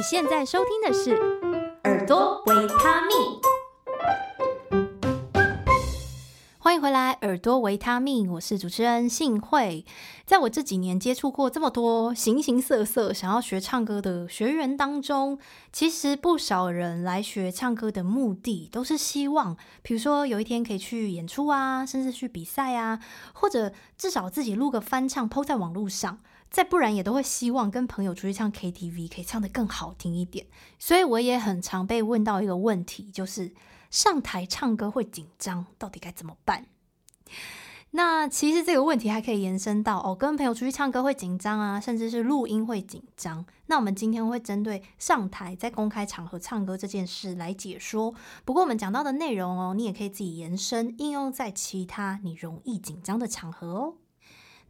你现在收听的是《耳朵维他命》，欢迎回来，《耳朵维他命》，我是主持人幸慧。在我这几年接触过这么多形形色色想要学唱歌的学员当中，其实不少人来学唱歌的目的都是希望，比如说有一天可以去演出啊，甚至去比赛啊，或者至少自己录个翻唱，PO 在网络上。再不然也都会希望跟朋友出去唱 KTV，可以唱得更好听一点。所以我也很常被问到一个问题，就是上台唱歌会紧张，到底该怎么办？那其实这个问题还可以延伸到哦，跟朋友出去唱歌会紧张啊，甚至是录音会紧张。那我们今天会针对上台在公开场合唱歌这件事来解说。不过我们讲到的内容哦，你也可以自己延伸应用在其他你容易紧张的场合哦。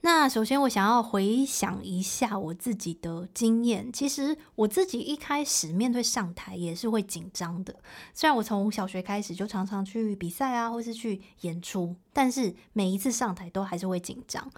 那首先，我想要回想一下我自己的经验。其实我自己一开始面对上台也是会紧张的。虽然我从小学开始就常常去比赛啊，或是去演出，但是每一次上台都还是会紧张。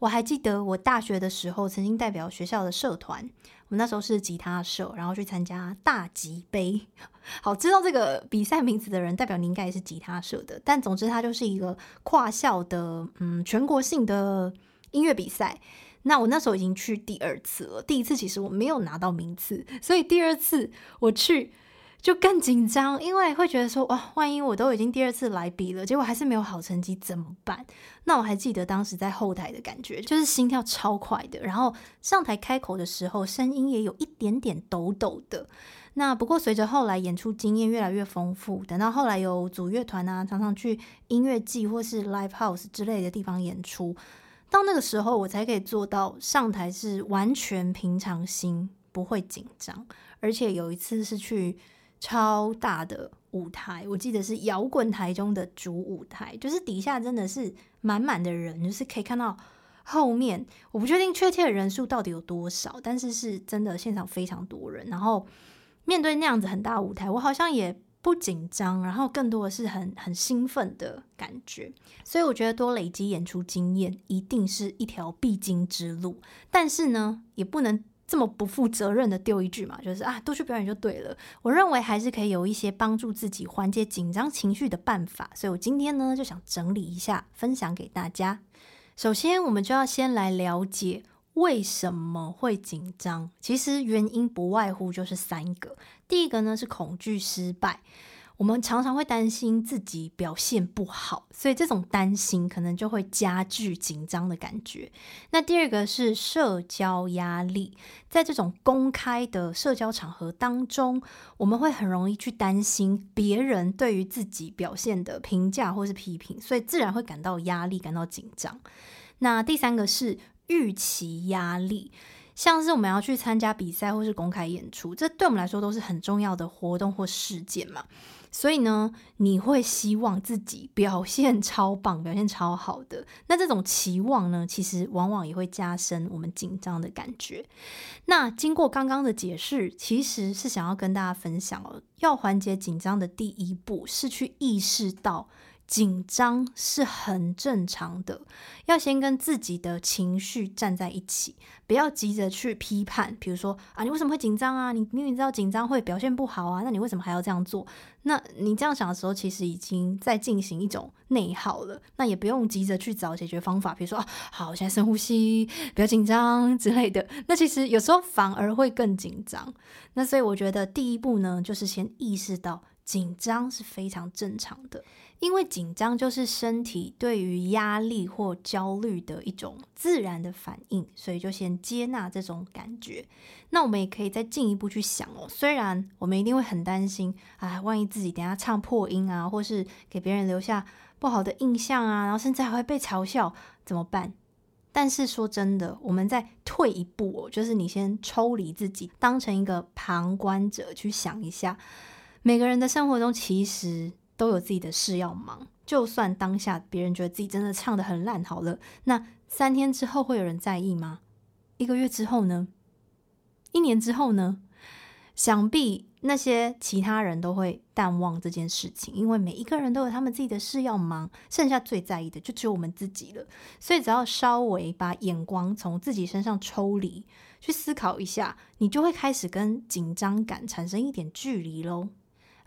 我还记得我大学的时候曾经代表学校的社团，我那时候是吉他社，然后去参加大吉杯。好，知道这个比赛名字的人，代表你应该也是吉他社的。但总之，它就是一个跨校的，嗯，全国性的。音乐比赛，那我那时候已经去第二次了。第一次其实我没有拿到名次，所以第二次我去就更紧张，因为会觉得说哇，万一我都已经第二次来比了，结果还是没有好成绩怎么办？那我还记得当时在后台的感觉，就是心跳超快的，然后上台开口的时候，声音也有一点点抖抖的。那不过随着后来演出经验越来越丰富，等到后来有组乐团啊，常常去音乐季或是 live house 之类的地方演出。到那个时候，我才可以做到上台是完全平常心，不会紧张。而且有一次是去超大的舞台，我记得是摇滚台中的主舞台，就是底下真的是满满的人，就是可以看到后面。我不确定确切的人数到底有多少，但是是真的现场非常多人。然后面对那样子很大舞台，我好像也。不紧张，然后更多的是很很兴奋的感觉，所以我觉得多累积演出经验一定是一条必经之路。但是呢，也不能这么不负责任的丢一句嘛，就是啊，多去表演就对了。我认为还是可以有一些帮助自己缓解紧张情绪的办法，所以我今天呢就想整理一下，分享给大家。首先，我们就要先来了解。为什么会紧张？其实原因不外乎就是三个。第一个呢是恐惧失败，我们常常会担心自己表现不好，所以这种担心可能就会加剧紧张的感觉。那第二个是社交压力，在这种公开的社交场合当中，我们会很容易去担心别人对于自己表现的评价或是批评，所以自然会感到压力，感到紧张。那第三个是。预期压力，像是我们要去参加比赛或是公开演出，这对我们来说都是很重要的活动或事件嘛。所以呢，你会希望自己表现超棒，表现超好的。那这种期望呢，其实往往也会加深我们紧张的感觉。那经过刚刚的解释，其实是想要跟大家分享哦，要缓解紧张的第一步是去意识到。紧张是很正常的，要先跟自己的情绪站在一起，不要急着去批判。比如说啊，你为什么会紧张啊？你明明知道紧张会表现不好啊，那你为什么还要这样做？那你这样想的时候，其实已经在进行一种内耗了。那也不用急着去找解决方法，比如说啊，好，现在深呼吸，不要紧张之类的。那其实有时候反而会更紧张。那所以我觉得第一步呢，就是先意识到紧张是非常正常的。因为紧张就是身体对于压力或焦虑的一种自然的反应，所以就先接纳这种感觉。那我们也可以再进一步去想哦，虽然我们一定会很担心，哎，万一自己等下唱破音啊，或是给别人留下不好的印象啊，然后甚至还会被嘲笑，怎么办？但是说真的，我们再退一步哦，就是你先抽离自己，当成一个旁观者去想一下，每个人的生活中其实。都有自己的事要忙，就算当下别人觉得自己真的唱得很烂，好了，那三天之后会有人在意吗？一个月之后呢？一年之后呢？想必那些其他人都会淡忘这件事情，因为每一个人都有他们自己的事要忙，剩下最在意的就只有我们自己了。所以只要稍微把眼光从自己身上抽离，去思考一下，你就会开始跟紧张感产生一点距离喽。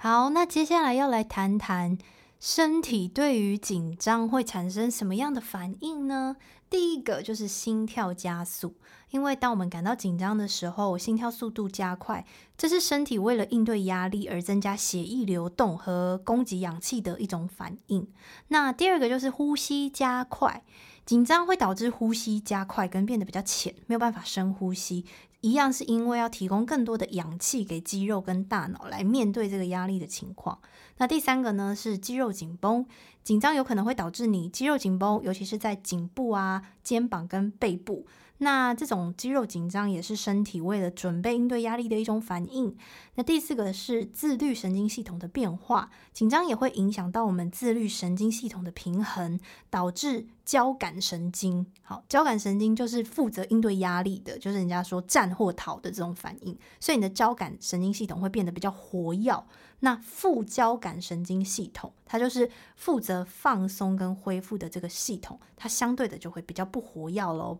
好，那接下来要来谈谈身体对于紧张会产生什么样的反应呢？第一个就是心跳加速，因为当我们感到紧张的时候，心跳速度加快，这是身体为了应对压力而增加血液流动和供给氧气的一种反应。那第二个就是呼吸加快，紧张会导致呼吸加快跟变得比较浅，没有办法深呼吸。一样是因为要提供更多的氧气给肌肉跟大脑来面对这个压力的情况。那第三个呢是肌肉紧绷，紧张有可能会导致你肌肉紧绷，尤其是在颈部啊、肩膀跟背部。那这种肌肉紧张也是身体为了准备应对压力的一种反应。那第四个是自律神经系统的变化，紧张也会影响到我们自律神经系统的平衡，导致交感神经。好，交感神经就是负责应对压力的，就是人家说战或逃的这种反应，所以你的交感神经系统会变得比较活跃。那副交感神经系统，它就是负责放松跟恢复的这个系统，它相对的就会比较不活跃喽。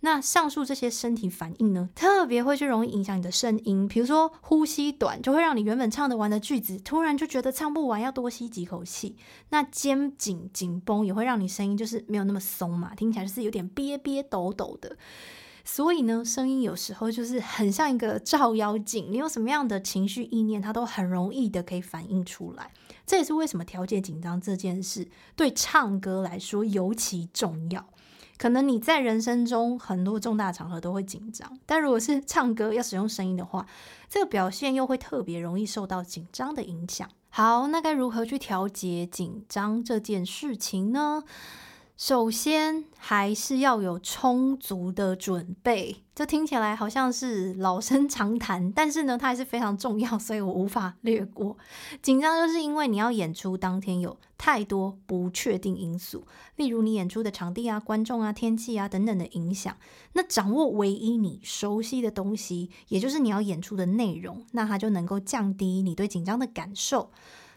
那上述这些身体反应呢，特别会去容易影响你的声音，比如说呼吸短，就会让你原本唱得完的句子，突然就觉得唱不完，要多吸几口气。那肩颈紧绷也会让你声音就是没有那么松嘛，听起来就是有点憋憋抖抖的。所以呢，声音有时候就是很像一个照妖镜，你有什么样的情绪意念，它都很容易的可以反映出来。这也是为什么调节紧张这件事对唱歌来说尤其重要。可能你在人生中很多重大场合都会紧张，但如果是唱歌要使用声音的话，这个表现又会特别容易受到紧张的影响。好，那该如何去调节紧张这件事情呢？首先，还是要有充足的准备。这听起来好像是老生常谈，但是呢，它还是非常重要，所以我无法略过。紧张就是因为你要演出当天有太多不确定因素，例如你演出的场地啊、观众啊、天气啊等等的影响。那掌握唯一你熟悉的东西，也就是你要演出的内容，那它就能够降低你对紧张的感受。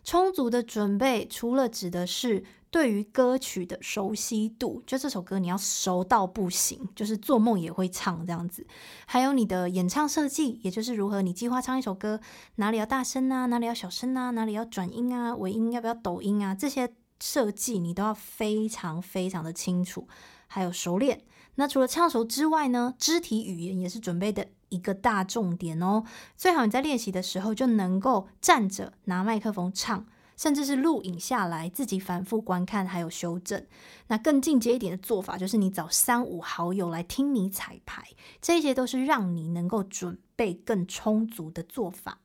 充足的准备，除了指的是对于歌曲的熟悉度，就这首歌你要熟到不行，就是做梦也会唱这样子。还有你的演唱设计，也就是如何你计划唱一首歌，哪里要大声啊，哪里要小声啊，哪里要转音啊，尾音要不要抖音啊，这些设计你都要非常非常的清楚，还有熟练。那除了唱熟之外呢，肢体语言也是准备的一个大重点哦。最好你在练习的时候就能够站着拿麦克风唱，甚至是录影下来，自己反复观看还有修正。那更进阶一点的做法就是你找三五好友来听你彩排，这些都是让你能够准备更充足的做法。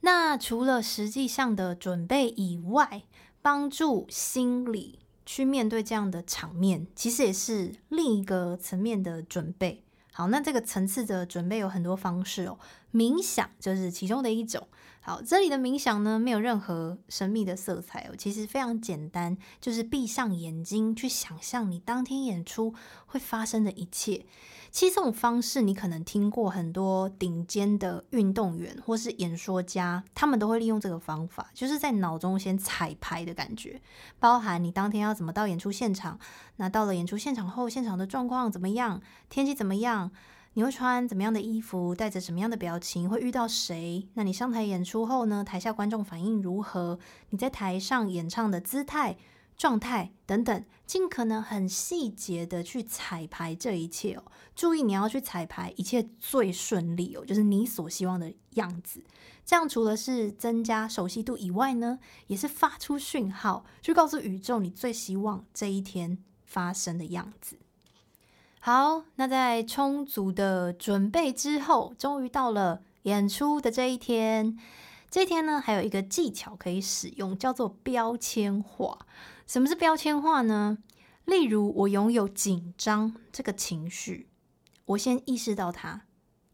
那除了实际上的准备以外，帮助心理。去面对这样的场面，其实也是另一个层面的准备。好，那这个层次的准备有很多方式哦，冥想就是其中的一种。好，这里的冥想呢，没有任何神秘的色彩哦，其实非常简单，就是闭上眼睛去想象你当天演出会发生的一切。其实这种方式，你可能听过很多顶尖的运动员或是演说家，他们都会利用这个方法，就是在脑中先彩排的感觉，包含你当天要怎么到演出现场，那到了演出现场后，现场的状况怎么样，天气怎么样，你会穿怎么样的衣服，带着什么样的表情，会遇到谁？那你上台演出后呢，台下观众反应如何？你在台上演唱的姿态。状态等等，尽可能很细节的去彩排这一切哦。注意，你要去彩排一切最顺利哦，就是你所希望的样子。这样除了是增加熟悉度以外呢，也是发出讯号，去告诉宇宙你最希望这一天发生的样子。好，那在充足的准备之后，终于到了演出的这一天。这一天呢，还有一个技巧可以使用，叫做标签化。什么是标签化呢？例如，我拥有紧张这个情绪，我先意识到它，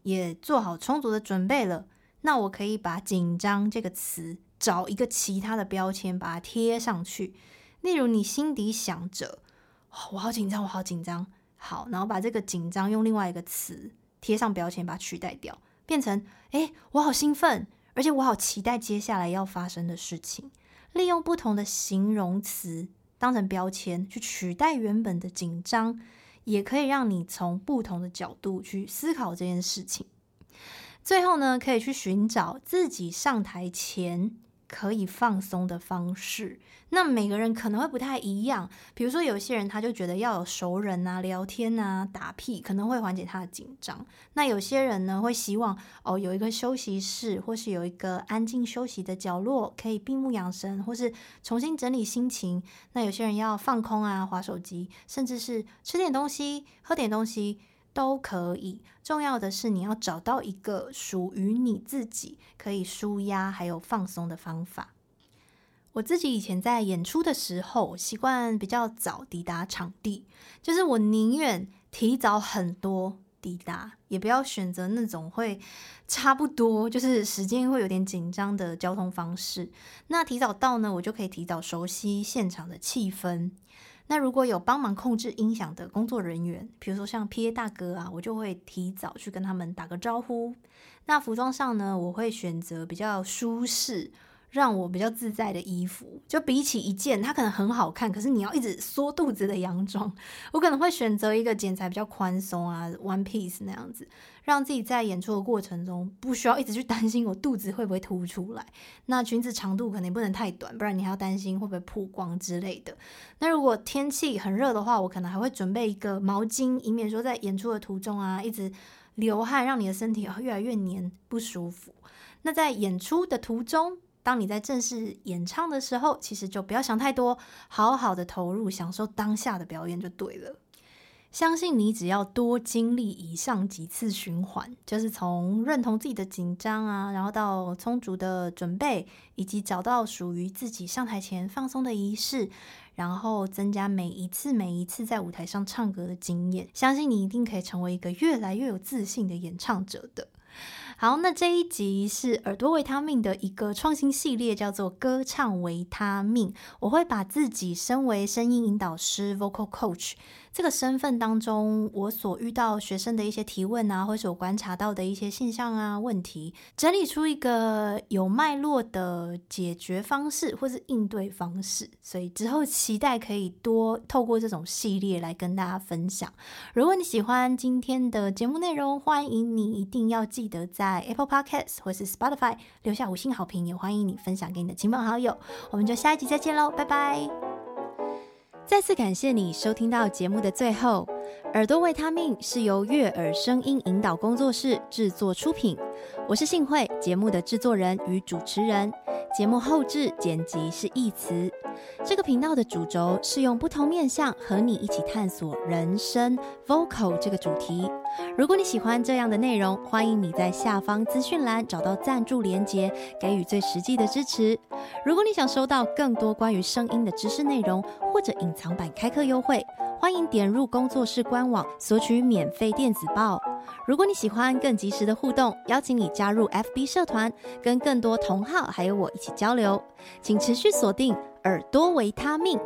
也做好充足的准备了。那我可以把“紧张”这个词找一个其他的标签，把它贴上去。例如，你心底想着“哦，我好紧张，我好紧张”，好，然后把这个“紧张”用另外一个词贴上标签，把它取代掉。变成诶，我好兴奋，而且我好期待接下来要发生的事情。利用不同的形容词当成标签去取代原本的紧张，也可以让你从不同的角度去思考这件事情。最后呢，可以去寻找自己上台前可以放松的方式。那每个人可能会不太一样，比如说有些人他就觉得要有熟人啊、聊天啊、打屁，可能会缓解他的紧张。那有些人呢会希望哦有一个休息室，或是有一个安静休息的角落，可以闭目养神，或是重新整理心情。那有些人要放空啊、滑手机，甚至是吃点东西、喝点东西。都可以，重要的是你要找到一个属于你自己可以舒压还有放松的方法。我自己以前在演出的时候，习惯比较早抵达场地，就是我宁愿提早很多抵达，也不要选择那种会差不多，就是时间会有点紧张的交通方式。那提早到呢，我就可以提早熟悉现场的气氛。那如果有帮忙控制音响的工作人员，比如说像 PA 大哥啊，我就会提早去跟他们打个招呼。那服装上呢，我会选择比较舒适，让我比较自在的衣服。就比起一件它可能很好看，可是你要一直缩肚子的洋装，我可能会选择一个剪裁比较宽松啊，one piece 那样子。让自己在演出的过程中不需要一直去担心我肚子会不会凸出来。那裙子长度肯定不能太短，不然你还要担心会不会曝光之类的。那如果天气很热的话，我可能还会准备一个毛巾，以免说在演出的途中啊一直流汗，让你的身体越来越黏不舒服。那在演出的途中，当你在正式演唱的时候，其实就不要想太多，好好的投入，享受当下的表演就对了。相信你只要多经历以上几次循环，就是从认同自己的紧张啊，然后到充足的准备，以及找到属于自己上台前放松的仪式，然后增加每一次每一次在舞台上唱歌的经验，相信你一定可以成为一个越来越有自信的演唱者的。好，那这一集是耳朵维他命的一个创新系列，叫做歌唱维他命。我会把自己身为声音引导师 （vocal coach） 这个身份当中，我所遇到学生的一些提问啊，或是我观察到的一些现象啊、问题，整理出一个有脉络的解决方式或是应对方式。所以之后期待可以多透过这种系列来跟大家分享。如果你喜欢今天的节目内容，欢迎你一定要记得在 Apple Podcast 或是 Spotify 留下五星好评，也欢迎你分享给你的亲朋好友。我们就下一集再见喽，拜拜。再次感谢你收听到节目的最后，耳朵维他命是由悦耳声音引导工作室制作出品，我是幸会，节目的制作人与主持人。节目后置剪辑是义慈。这个频道的主轴是用不同面向和你一起探索人生 vocal 这个主题。如果你喜欢这样的内容，欢迎你在下方资讯栏找到赞助连结，给予最实际的支持。如果你想收到更多关于声音的知识内容，或者隐藏版开课优惠，欢迎点入工作室官网索取免费电子报。如果你喜欢更及时的互动，邀请你加入 FB 社团，跟更多同好还有我一起交流。请持续锁定耳朵维他命。